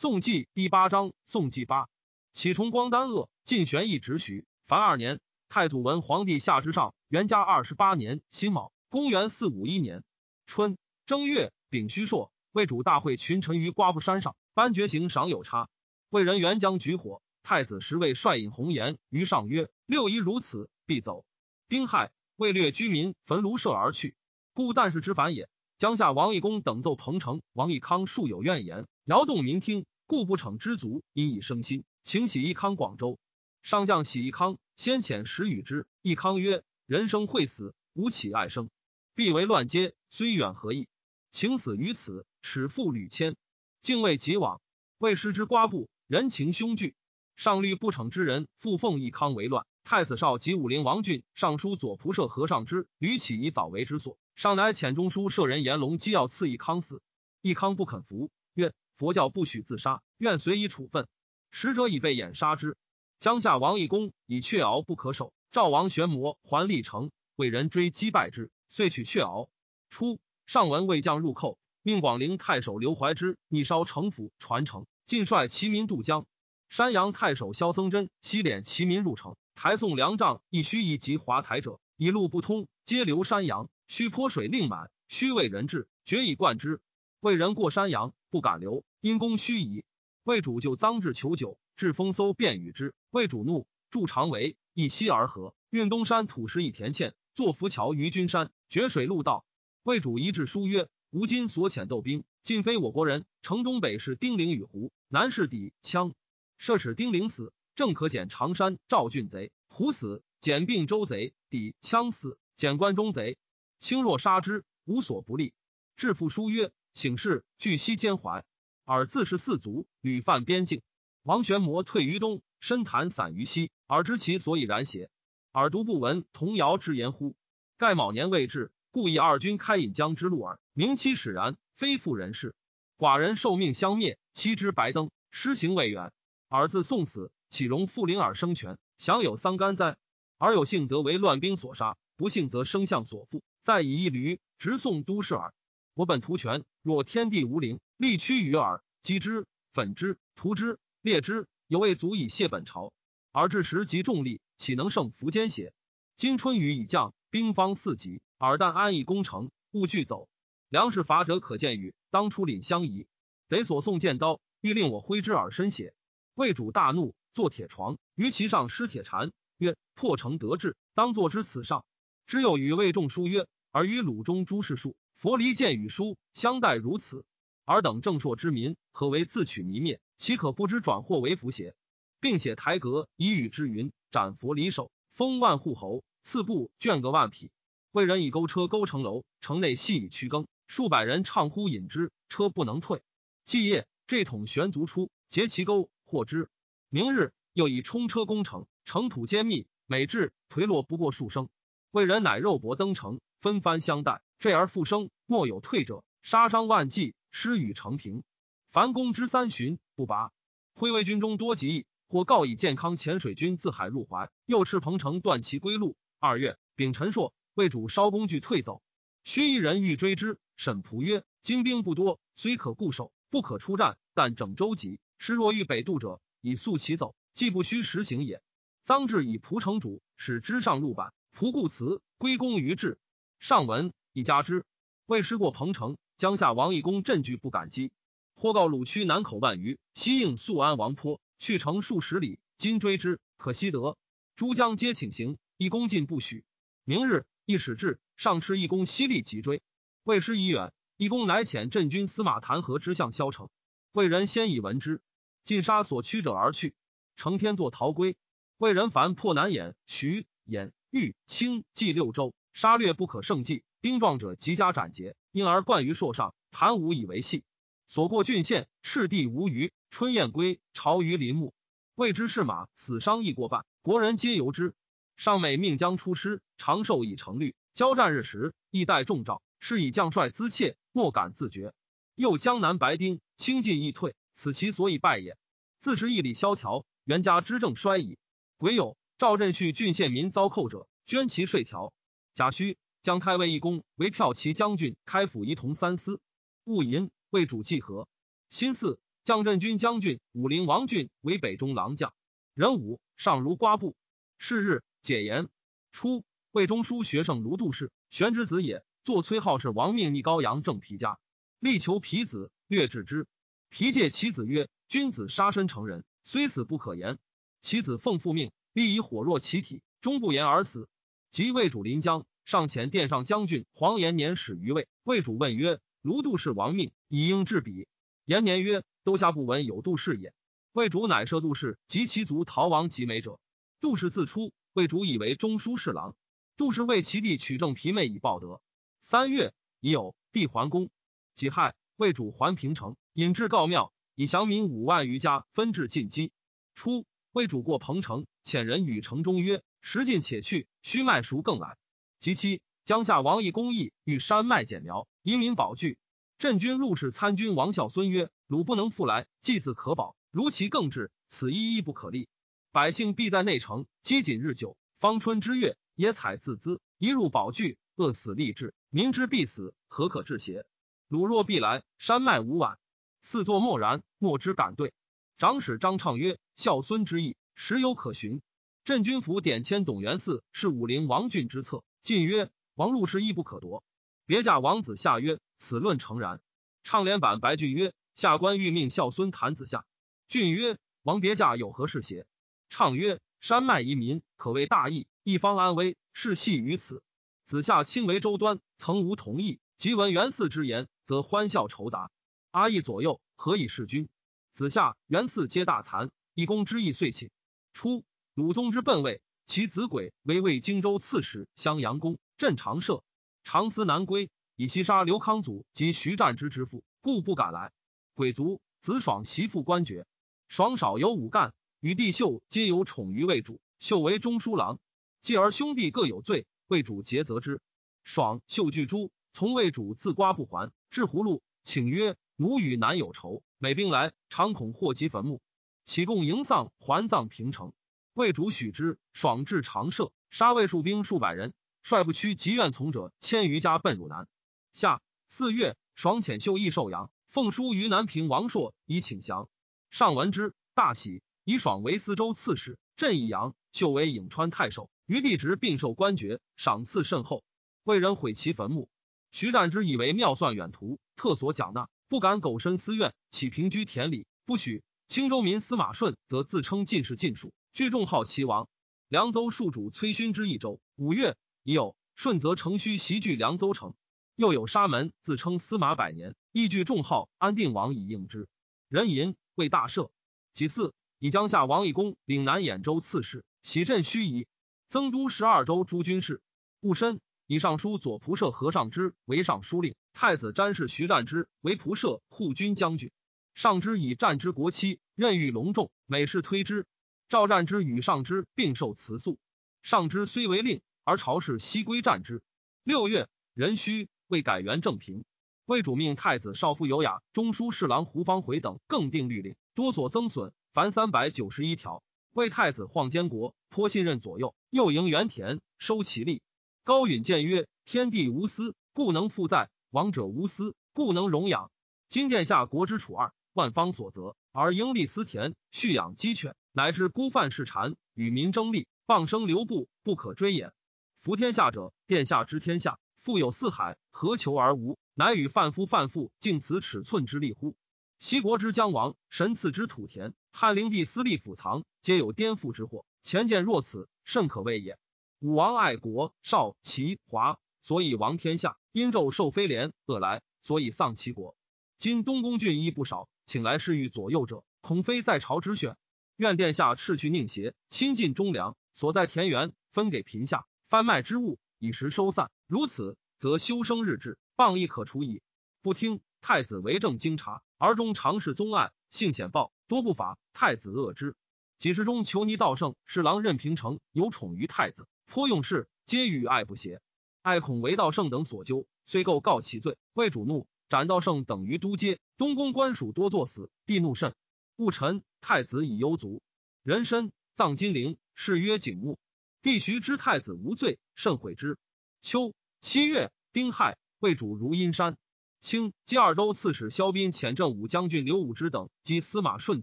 宋纪第八章，宋纪八，启崇光丹恶，晋玄义直许。凡二年，太祖文皇帝下之上，元嘉二十八年辛卯，公元四五一年春正月丙戌朔，魏主大会群臣于瓜布山上，颁爵行赏有差。魏人元将举火，太子时为率引红颜于上曰：“六仪如此，必走。”丁亥，魏掠居民焚庐舍而去，故但是之反也。江夏王义公等奏彭城、王义康数有怨言，摇动民听，故不逞知足，因以生心，请喜义康广州。上将喜义康，先遣使与之。义康曰：“人生会死，吾岂爱生？必为乱阶，虽远何益？请死于此，耻负履谦，敬畏即往。未失之瓜部，人情凶惧。上虑不逞之人，复奉义康为乱。”太子少及武陵王俊尚书左仆射和尚之吕起以早为之所，上乃遣中书舍人严龙机要赐义康死，义康不肯服，曰：“佛教不许自杀，愿随以处分。”使者已被掩杀之。江夏王义公以雀鳌不可守，赵王玄魔还历城，为人追击败之，遂取雀鳌。初，上闻魏将入寇，命广陵太守刘怀之逆烧城府，传承，尽率齐民渡江。山阳太守萧僧真西敛齐民入城。台送粮帐，亦须以及华台者，以路不通，皆流山阳。须泼水令满，须为人质，决以灌之。为人过山阳，不敢留，因公须矣。魏主就赃至求酒，至风搜便与之。魏主怒，筑长围，一西而合，运东山土石以填堑，作浮桥于君山，决水陆道。魏主一致书曰：吾今所遣斗兵，尽非我国人。城东北是丁零与胡，南是抵羌。设使丁零死。正可减常山赵郡贼胡死，减并州贼抵羌死，减关中贼。轻若杀之，无所不利。致父书曰：“请示据西兼怀，尔自是四族，屡犯边境。王玄谟退于东，深潭散于西，尔知其所以然邪？尔独不闻童谣之言乎？盖卯年未至，故以二军开引江之路耳。明期使然，非复人事。寡人受命相灭，妻之白登，施行未远。尔自送死。”岂容复灵而生权，享有桑干哉？而有幸得为乱兵所杀，不幸则生相所负，再以一驴直送都市耳。我本图权，若天地无灵，力屈于耳，击之、粉之、屠之、裂之，犹未足以谢本朝。而至时极重力，岂能胜苻坚邪？今春雨已降，兵方四极，尔但安逸攻城，勿惧走。粮食乏者可见与，当初领相宜，得所送剑刀，欲令我挥之而身血。魏主大怒。坐铁床于其上施铁禅曰：“破城得志，当作之此上。”之又与魏仲书曰：“而与鲁中诸士数佛离见与书相待如此，尔等正朔之民，何为自取弥灭？岂可不知转祸为福邪？”并且台阁以与之云：“斩佛离首，封万户侯，赐布卷个万匹。魏人以钩车钩城楼，城内细雨驱耕，数百人唱呼引之，车不能退。继夜，坠桶悬足出，截其钩，获之。”明日又以冲车攻城，城土坚密，每至颓落不过数升。魏人乃肉搏登城，分番相待，坠而复生，莫有退者。杀伤万计，失与成平。凡攻之三旬不拔。徽魏军中多疾疫，或告以健康潜水军自海入淮，又斥彭城断其归路。二月丙辰朔，魏主烧工具退走。须一人欲追之，沈仆曰：“精兵不多，虽可固守，不可出战。但整舟急，师若欲北渡者。”以速其走，既不须实行也。臧志以蒲城主，使之上入板。蒲固辞归功于志。上文以加之。未失过彭城，江夏王义公镇惧不敢击。或告鲁区南口万余，西应宿安王坡，去城数十里。今追之，可惜得。诸将皆请行，义公进不许。明日，一使至，上斥义公犀利急追。未失已远，义公乃遣镇军司马谭和之向萧城。魏人先已闻之。尽杀所驱者而去，成天作逃归。魏人凡破南兖、徐、兖、豫、青、冀六州，杀掠不可胜计。丁壮者即加斩截，因而冠于朔上。谭武以为戏。所过郡县，赤地无余。春燕归，巢于林木。未知是马死伤亦过半，国人皆由之。上美命将出师，长寿已成律。交战日时，亦待众召，是以将帅资切，莫敢自绝。又江南白丁轻进易退。此其所以败也。自是义理萧条，袁家之政衰矣。癸酉，赵振旭郡县民遭寇者，捐其税条。贾诩将太尉一公为骠骑将军，开府仪同三司。戊寅，为主计和。辛巳，将镇军将军武陵王俊为北中郎将，人武上如瓜布。是日解言，初，魏中书学生卢杜氏，玄之子也。坐崔浩是王命逆高阳正皮家，力求皮子，略治之。皮戒其子曰：“君子杀身成人，虽死不可言。”其子奉父命，必以火若其体，终不言而死。即魏主临江，上遣殿上将军黄延年使于魏。魏主问曰：“卢杜氏亡命，以应治彼？”延年曰：“都下不闻有杜氏也。”魏主乃设杜氏及其族逃亡及美者。杜氏自出，魏主以为中书侍郎。杜氏为其弟取正皮妹以报德。三月，已有帝桓公己亥，魏主还平城，引至告庙，以降民五万余家，分至晋畿。初，魏主过彭城，遣人与城中曰：“时尽且去，须麦熟更来。”及七，江夏王义公义欲山脉减苗，以民保据。镇军入使参军王孝孙曰：“鲁不能复来，祭自可保。如其更至，此一亦不可立。百姓必在内城积谨日久，方春之月，野采自资，一入保据，饿死立志。”明知必死，何可治邪？鲁若必来，山脉无晚。四座默然，莫之敢对。长史张畅曰：“孝孙之意，实有可循。”镇军府点迁董元嗣，是武陵王俊之策。晋曰：“王入师亦不可夺。”别驾王子夏曰：“此论诚然。”畅连版白俊曰：“下官欲命孝孙谈子夏。”俊曰：“王别驾有何事邪？”畅曰：“山脉移民，可谓大义，一方安危，事系于此。”子夏亲为周端，曾无同意。即闻元嗣之言，则欢笑酬答。阿义左右，何以事君？子夏、元嗣皆大惭，一公之意遂起。初，鲁宗之奔位，其子轨为魏荆州刺史，襄阳公，镇长社。长思南归，以袭杀刘康祖及徐战之之父，故不敢来。鬼卒，子爽袭父官爵。爽少有武干，与弟秀皆有宠于魏主。秀为中书郎，继而兄弟各有罪。魏主节责之，爽秀巨诛，从魏主自瓜不还，至葫芦，请曰：“奴与南有仇，每兵来，常恐祸及坟墓，起供迎丧，还葬平城。”魏主许之。爽至长社，杀魏戍兵数百人，率不屈及愿从者千余家奔汝南。夏四月，爽遣秀义寿阳，奉书于南平王朔以请降。上闻之，大喜，以爽为司州刺史，镇以阳；秀为颍川太守。于帝职并受官爵，赏赐甚厚。为人毁其坟墓。徐战之以为妙算远图，特所缴纳，不敢苟身私怨，起平居田里，不许。青州民司马顺则自称进士进属，聚众号齐王。凉州戍主崔勋之一州。五月已有顺则城虚袭据凉州城，又有沙门自称司马百年，亦聚众号安定王以应之。人淫为大赦。其次以江夏王义公领南兖州刺史，喜镇盱眙。增都十二州诸军事，戊申，以尚书左仆射何尚之为尚书令，太子詹事徐战之为仆射护军将军。上之以战之国戚，任欲隆重，每事推之。赵战之与上之并受辞诉。上之虽为令，而朝事悉归战之。六月，壬戌，为改元正平。魏主命太子少傅有雅、中书侍郎胡方回等更定律令，多所增损，凡三百九十一条。为太子晃监国，颇信任左右。又迎原田，收其力。高允谏曰：“天地无私，故能复在；王者无私，故能荣养。今殿下国之楚二，万方所责，而应立私田，蓄养鸡犬，乃至孤犯视谗，与民争利，傍生流布，不可追也。服天下者，殿下知天下，富有四海，何求而无？乃与贩夫贩妇，尽此尺寸之力乎？西国之将王，神赐之土田，汉灵帝私立府藏，皆有颠覆之祸。前见若此。”甚可畏也。武王爱国，少齐华，所以亡天下；殷纣受非廉，恶来，所以丧其国。今东宫郡亦不少，请来侍御左右者，恐非在朝之选。愿殿下斥去佞邪，亲近忠良，所在田园分给贫下，贩卖之物以时收散。如此，则修生日志，谤亦可除矣。不听，太子为政经察，而中常侍宗案，性险暴，多不法，太子恶之。几时中，求尼道圣侍郎任平城有宠于太子，颇用事，皆与爱不协。爱恐为道圣等所究，虽构告其罪，为主怒，斩道圣等于都街。东宫官属多作死，帝怒甚。戊辰，太子以忧卒，人参葬金陵，谥曰景穆。帝徐知太子无罪，甚悔之。秋七月，丁亥，魏主如阴山。清冀二州刺史萧斌遣镇武将军刘武之等及司马顺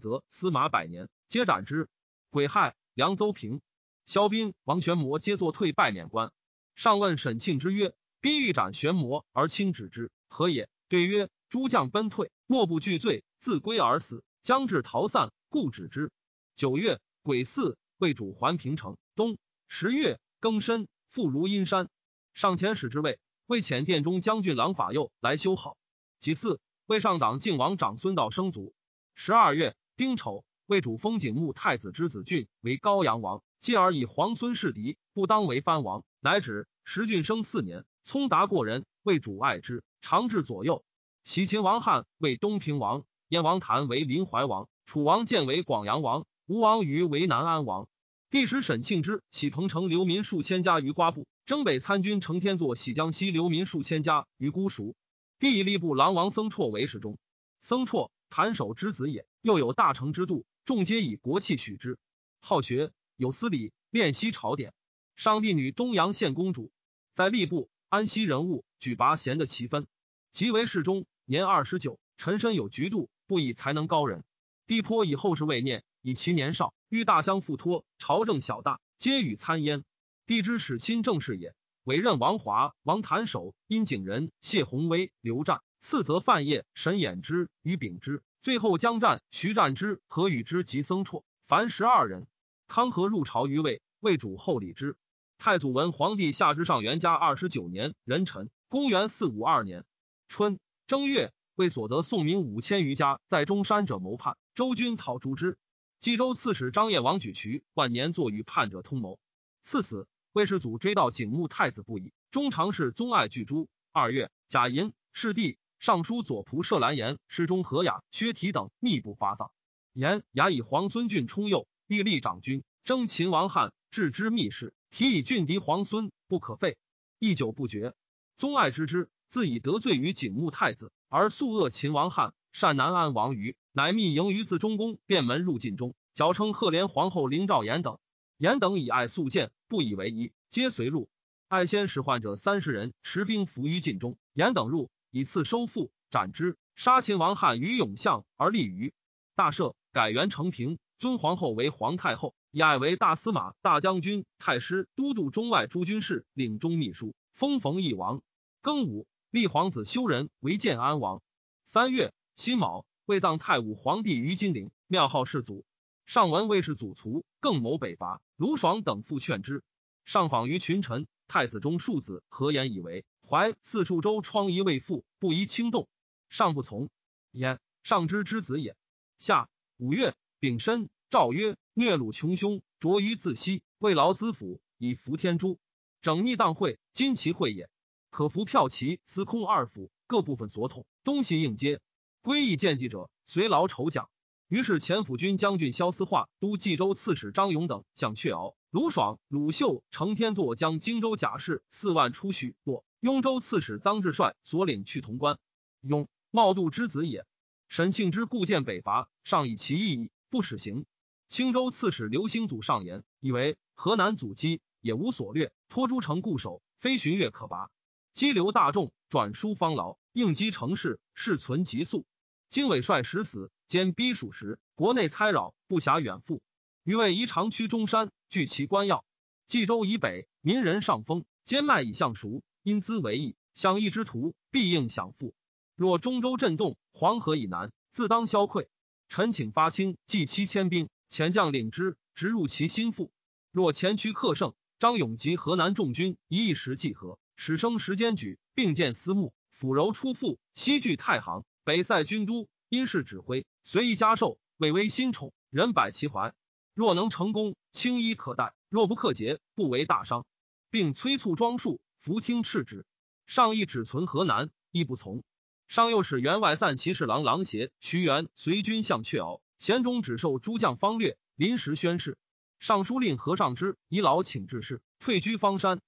则、司马百年，皆斩之。癸亥，凉邹平。萧斌、王玄谟皆作退拜免官。上问沈庆之曰：“宾欲斩玄谟而卿止之，何也？”对曰：“诸将奔退，莫不惧罪，自归而死，将至逃散，故止之。”九月，癸巳，魏主还平城。冬十月庚申，复如阴山。上前使之位。为遣殿中将军郎法佑来修好。己巳，魏上党靖王长孙道生卒。十二月丁丑，魏主封景穆太子之子俊为高阳王，继而以皇孙弑敌，不当为藩王，乃止。时俊生四年，聪达过人，魏主爱之，常至左右。喜秦王汉为东平王，燕王谭为临淮王，楚王建为广阳王，吴王于为南安王。帝使沈庆之起彭城流民数千家于瓜埠。征北参军程天作喜江西流民数千家于姑熟，帝以吏部郎王僧绰为侍中。僧绰谭守之子也，又有大成之度，众皆以国器许之。好学，有司礼，练习朝典。上帝女东阳县公主，在吏部安息人物，举拔贤的奇分，即为侍中。年二十九，陈身有局度，不以才能高人。帝颇以后世未念，以其年少，欲大相附托，朝政小大，皆与参焉。帝之使亲政事也，委任王华、王谭守、殷景仁、谢宏威、刘湛，次则范晔、沈衍之、于秉之，最后将战徐战之、何与之及僧绰，凡十二人。康和入朝于魏，魏主后礼之。太祖文皇帝下之上元嘉二十九年壬辰，公元四五二年春正月，为所得宋民五千余家在中山者谋叛，周军讨诛之。冀州刺史张掖王举渠万年坐与叛者通谋，赐死。魏世祖追悼景穆太子不已，中常侍宗爱拒诛。二月，贾寅，世帝尚书左仆射蓝颜、侍中何雅、薛提等密不发丧。言雅以皇孙俊充幼，欲立长君，征秦王汉，置之密室。提以俊敌皇孙，不可废。一久不决。宗爱知之，自以得罪于景穆太子，而素恶秦王汉，善南安王于，乃密迎于自中宫，便门入晋中，矫称赫连皇后灵兆言等。言等以爱素见，不以为疑，皆随入。爱先使患者三十人，持兵伏于晋中。言等入，以次收复，斩之。杀秦王汉于永相，而立于大赦，改元成平，尊皇后为皇太后，以爱为大司马、大将军、太师、都督中外诸军事，领中秘书，封冯邑王。庚午，立皇子修仁为建安王。三月辛卯，为葬太武皇帝于金陵，庙号世祖。上闻魏氏祖卒，更谋北伐。卢爽等复劝之。上访于群臣，太子中庶子何言以为怀四数州疮痍未复，不宜轻动。上不从。焉上之之子也。下五月丙申，诏曰：虐虏穷凶，卓于自息，为劳资府，以服天诛。整逆当会，今其会也。可服骠骑、司空二府各部分所统，东西应接。归义见计者，随劳酬奖。于是前府军将军萧思化、都冀州刺史张勇等向阙敖、卢爽、鲁秀、承天作将荆州甲士四万出许洛。雍州刺史臧志帅所领去潼关。雍，茂度之子也。沈庆之故见北伐，上以其意义，不使行。青州刺史刘兴祖上言，以为河南阻击也无所略，托诸城固守，非巡阅可拔。激流大众，转输方劳，应激城市，事存急速。经纬帅时死。兼逼蜀时，国内猜扰，不暇远赴。余谓宜长驱中山，据其关要。冀州以北，民人上风，兼脉以相熟，因资为义，想义之徒，必应享复。若中州震动，黄河以南，自当消溃。臣请发清，计七千兵，遣将领之，直入其心腹。若前驱克胜，张勇及河南众军一一时计合，始生时间举，并见私募，抚柔出复，西据太行，北塞军都，因事指挥。随意加授，委为新宠，人百其怀。若能成功，轻衣可待；若不克节，不为大伤。并催促庄树，伏听敕旨。上意只存河南，亦不从。上又使员外散骑侍郎郎协、徐元随军向阙敖，贤中只受诸将方略，临时宣誓。尚书令何尚之以老请致仕，退居方山。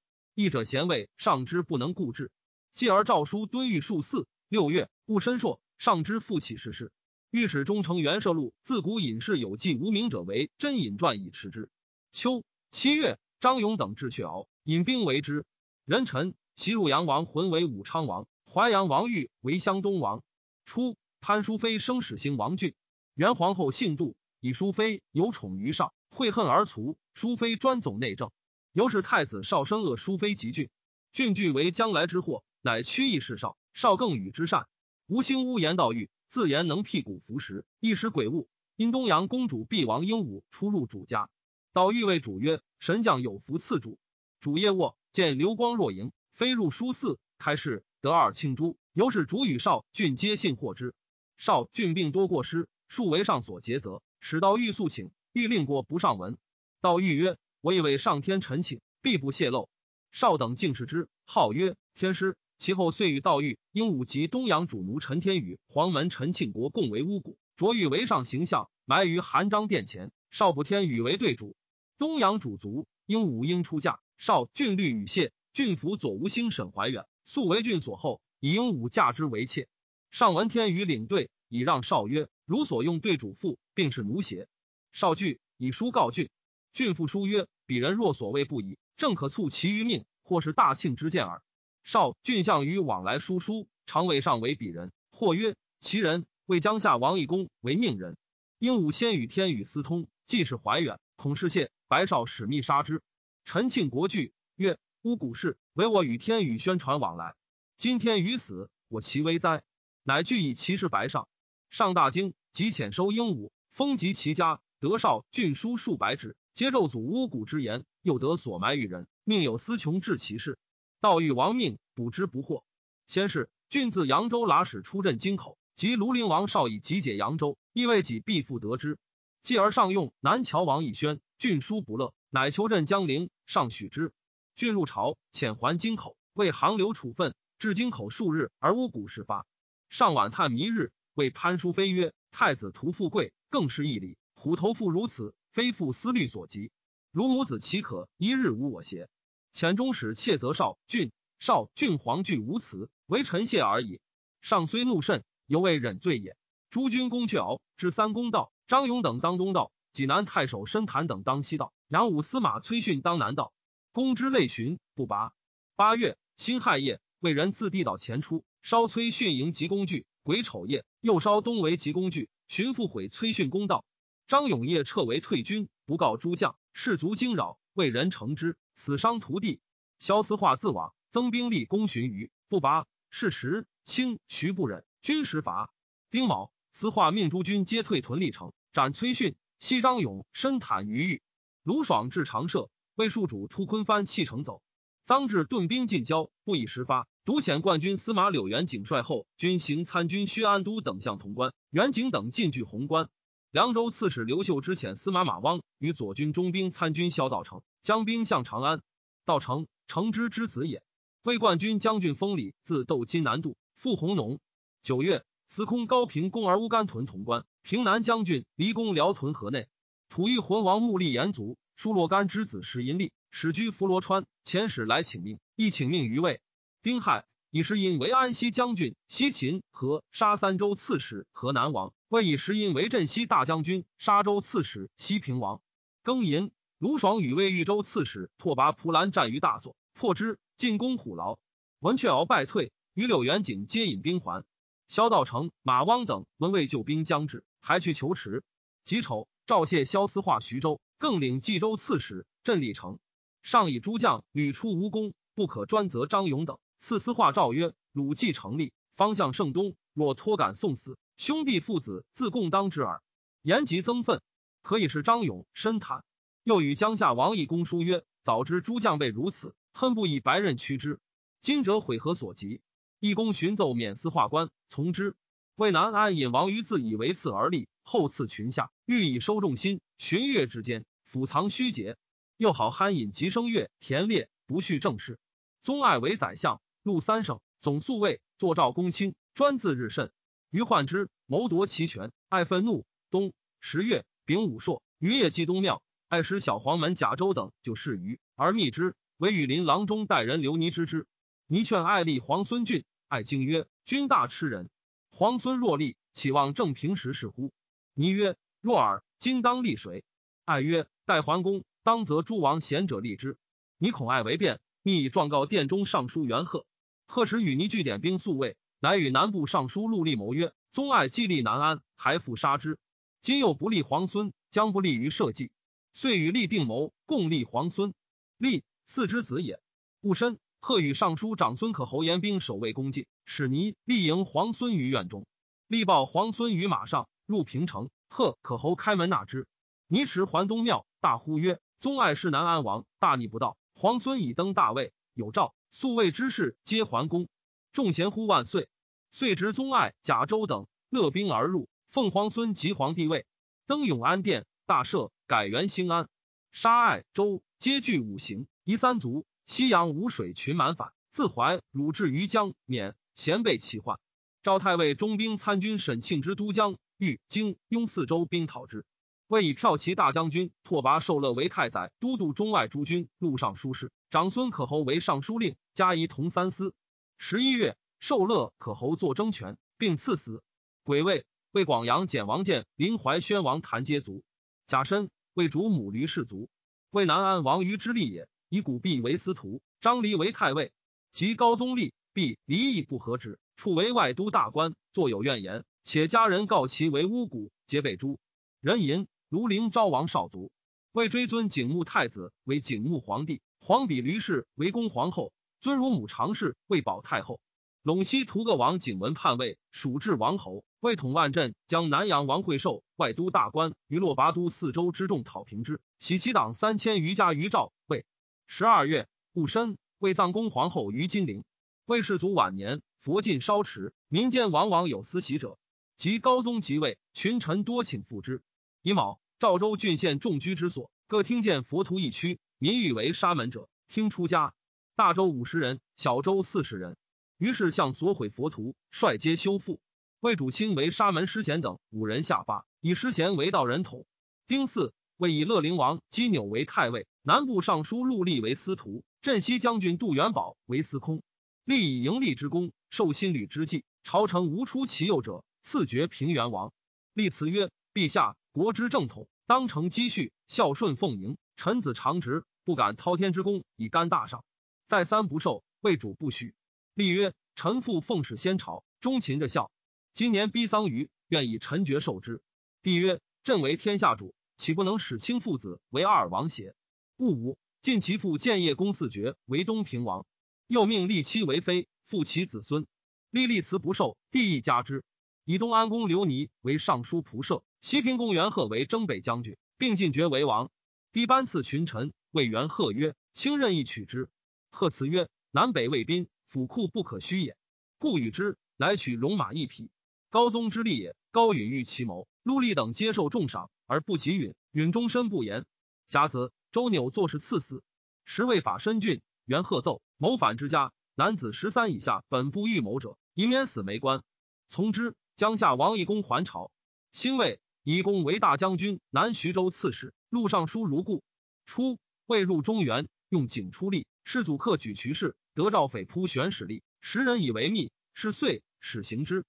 义者贤位，上之不能固志。继而诏书敦谕数四。六月，戊申朔，上之复起事事。御史中丞袁摄录自古隐士有记无名者为真隐传以持之。秋七月，张勇等至阙敖，引兵为之。人臣其入阳王浑为武昌王，淮阳王玉为湘东王。初，潘淑妃生始兴王俊，元皇后姓杜，以淑妃有宠于上，悔恨而卒。淑妃专总内政，由是太子少生恶淑妃及俊，俊据为将来之祸，乃屈意事少，少更与之善。吴兴屋言道玉自言能辟谷服食，一时鬼物。因东阳公主毕王鹦鹉出入主家，道玉谓主曰：“神将有福赐主。”主夜卧，见流光若萤，飞入书寺，开示得二庆珠。由是主与少俊皆信获之。少俊病多过失，数为上所诘责，使道玉诉请，欲令过不上文。道玉曰：“我以为上天陈请，必不泄露。”少等敬视之，号曰天师。其后遂与道玉、鹦鹉及东阳主奴陈天宇、黄门陈庆国共为巫蛊，着玉为上形象，埋于韩章殿前。少不天宇为对主，东阳主卒，鹦鹉应出嫁。少郡律与谢郡府左吴兴沈怀远素为郡所后，以鹦鹉嫁之为妾。上闻天宇领队，以让少曰：“如所用对主父，并是奴邪？”少惧，以书告郡。郡父书曰：“鄙人若所谓不已，正可促其于命，或是大庆之见耳。”少郡相于往来书书，常谓上为鄙人。或曰：“其人为江夏王义公为命人。”鹦鹉先与天宇私通，既是怀远，恐是谢白少使密杀之。陈庆国惧，曰：“乌古事，唯我与天宇宣传往来。今天宇死，我其危哉？”乃具以其事白上。上大惊，即遣收鹦鹉，封及其家。得少郡书数百纸，皆咒祖巫蛊之言，又得所埋于人，命有司穷治其事。道欲亡命，补之不获。先是，郡自扬州剌使出镇京口，及庐陵王少以集解扬州，亦未己必复得之。继而上用南谯王义宣，郡书不乐，乃求镇江陵，上许之。郡入朝，遣还京口，为行流处分，至京口数日，而巫蛊事发。上晚探弥日，谓潘淑妃曰：“太子图富贵，更是义理。”虎头妇如此，非父思虑所及。如母子岂可一日无我邪？遣中使窃则少郡，少郡皇惧无辞，为臣谢而已。上虽怒甚，犹未忍罪也。诸君公却敖，至三公道，张勇等当东道，济南太守申坦等当西道，杨武司马崔训当南道。公之类寻不拔。八月辛亥夜，魏人自地道前出，烧崔训营及工具。癸丑夜，又烧东围及工具，寻复毁崔训公道。张永业撤为退军，不告诸将，士卒惊扰，为人乘之，死伤屠地。萧思化自往，增兵力攻寻余，不拔。是时，清徐不忍，军时乏。丁卯，思化命诸军皆退屯历城，斩崔训。西张勇深袒于狱。卢爽至长社，为戍主突昆帆弃城走。臧志顿兵进交，不以时发，独遣冠军司马柳元景率后军行参军薛安都等向潼关，元景等进据潼关。凉州刺史刘秀之遣司马马汪与左军中兵参军萧道成将兵向长安。道成，成之之子也。魏冠军将军封礼自斗金南渡，赴弘农。九月，司空高平攻而乌干屯潼关。平南将军离攻辽屯河内。吐欲浑王穆立延卒，疏洛干之子石银利始居伏罗川，遣使来请命，亦请命于魏。丁亥。以石因为安西将军、西秦和沙三州刺史、河南王；魏以石因为镇西大将军、沙州刺史、西平王。庚寅，卢爽与魏豫州刺史拓跋蒲兰战于大所，破之，进攻虎牢。文雀敖败退，与柳元景皆引兵还。萧道成、马汪等闻魏救兵将至，还去求持。己丑，赵谢萧思化徐州，更领冀州刺史镇历城。上以诸将屡出无功，不可专责张勇等。赐司化诏曰：“鲁既成立，方向盛东。若托敢送死，兄弟父子自共当之耳。”言及增愤，可以是张勇深坦。又与江夏王义公书曰：“早知诸将辈如此，恨不以白刃驱之。今者悔何所及？”义公寻奏免司化官，从之。魏南安引王于自以为次而立，后赐群下，欲以收众心。寻月之间，府藏虚节。又好酣饮吉声乐，田猎，不恤政事。宗爱为宰相。录三省，总宿卫，坐诏公卿，专自日甚。于患之，谋夺其权，爱愤怒。冬十月，丙午朔，于夜祭东庙，爱使小黄门贾周等就事于，而密之。为羽林郎中待人刘尼之之。尼劝爱立皇孙俊，爱经曰：“君大吃人。皇孙若立，岂望正平时事乎？”尼曰：“若尔，今当立谁？”爱曰：“待桓公，当则诸王贤者立之。”尼恐爱为变，密以状告殿中尚书元贺。贺持与尼聚点兵宿卫，乃与南部尚书陆立谋曰：“宗爱既立南安，还复杀之。今又不立皇孙，将不利于社稷。遂与立定谋，共立皇孙。立嗣之子也。戊申，贺与尚书长孙可侯严兵守卫宫禁，使倪立迎皇孙于院中。立报皇孙于马上，入平城。贺可侯开门纳之。倪持还东庙，大呼曰：‘宗爱是南安王，大逆不道！皇孙已登大位，有诏，宿卫之事皆还宫。众贤呼万岁。遂执宗爱、贾周等勒兵而入，奉皇孙即皇帝位，登永安殿，大赦，改元兴安。杀爱、周皆具五行，夷三族。西阳无水群满反，自怀汝至于江免，咸被其患。赵太尉中兵参军沈庆之都江。豫京雍四州兵讨之，为以骠骑大将军拓跋受乐为太宰，都督中外诸军，录尚书事。长孙可侯为尚书令，加仪同三司。十一月，受乐可侯作争权，并赐死。癸未，为广阳简王建临淮宣王谭接卒。甲申，为主母驴氏族。为南安王于之立也，以古弼为司徒，张离为太尉。及高宗立，弼离异不和之，处为外都大官，作有怨言。且家人告其为巫蛊，皆被诛。人淫庐陵昭王少族，为追尊景穆太子为景穆皇帝，皇比吕氏为恭皇后，尊乳母常氏为保太后。陇西屠个王景文叛位，蜀至王侯，为统万镇，将南阳王惠寿外都大官于洛拔都四州之众讨平之，喜其党三千余家于赵。魏十二月戊申，为葬公皇后于金陵。魏氏族晚年，佛尽烧持，民间往往有私喜者。及高宗即位，群臣多请赴之。乙卯，赵州郡县众居之所，各听见佛图一区，民欲为沙门者，听出家。大周五十人，小周四十人。于是向所毁佛图，率皆修复。魏主卿为沙门师贤等五人下发，以师贤为道人统。丁巳，魏以乐陵王姬纽为太尉，南部尚书陆立为司徒，镇西将军杜元宝为司空。立以盈利之功，受新吕之计，朝臣无出其右者。赐爵平原王，立辞曰：“陛下，国之正统，当承积蓄，孝顺奉迎。臣子常直，不敢滔天之功以干大上。再三不受，魏主不许。立曰：臣父奉使先朝，忠勤着孝。今年逼丧于，愿以臣爵受之。帝曰：朕为天下主，岂不能使卿父子为二王邪？戊午，晋其父建业公四爵为东平王，又命立妻为妃，复其子孙。立立辞不受，帝亦加之。以东安公刘尼为尚书仆射，西平公元贺为征北将军，并进爵为王。帝班赐群臣，谓元贺曰：“卿任意取之。”贺辞曰：“南北卫兵，府库不可虚也。故与之，乃取戎马一匹。高宗之立也。高允欲其谋，陆立等接受重赏，而不及允。允终身不言。甲子，周纽作事赐死。时为法深郡，元贺奏谋反之家，男子十三以下，本不预谋者，以免死没官。从之。江夏王义公还朝，兴魏以公为大将军、南徐州刺史，录尚书如故。初，未入中原，用景出力，世祖克举渠氏，得诏匪扑玄史吏，时人以为密，是遂使行之。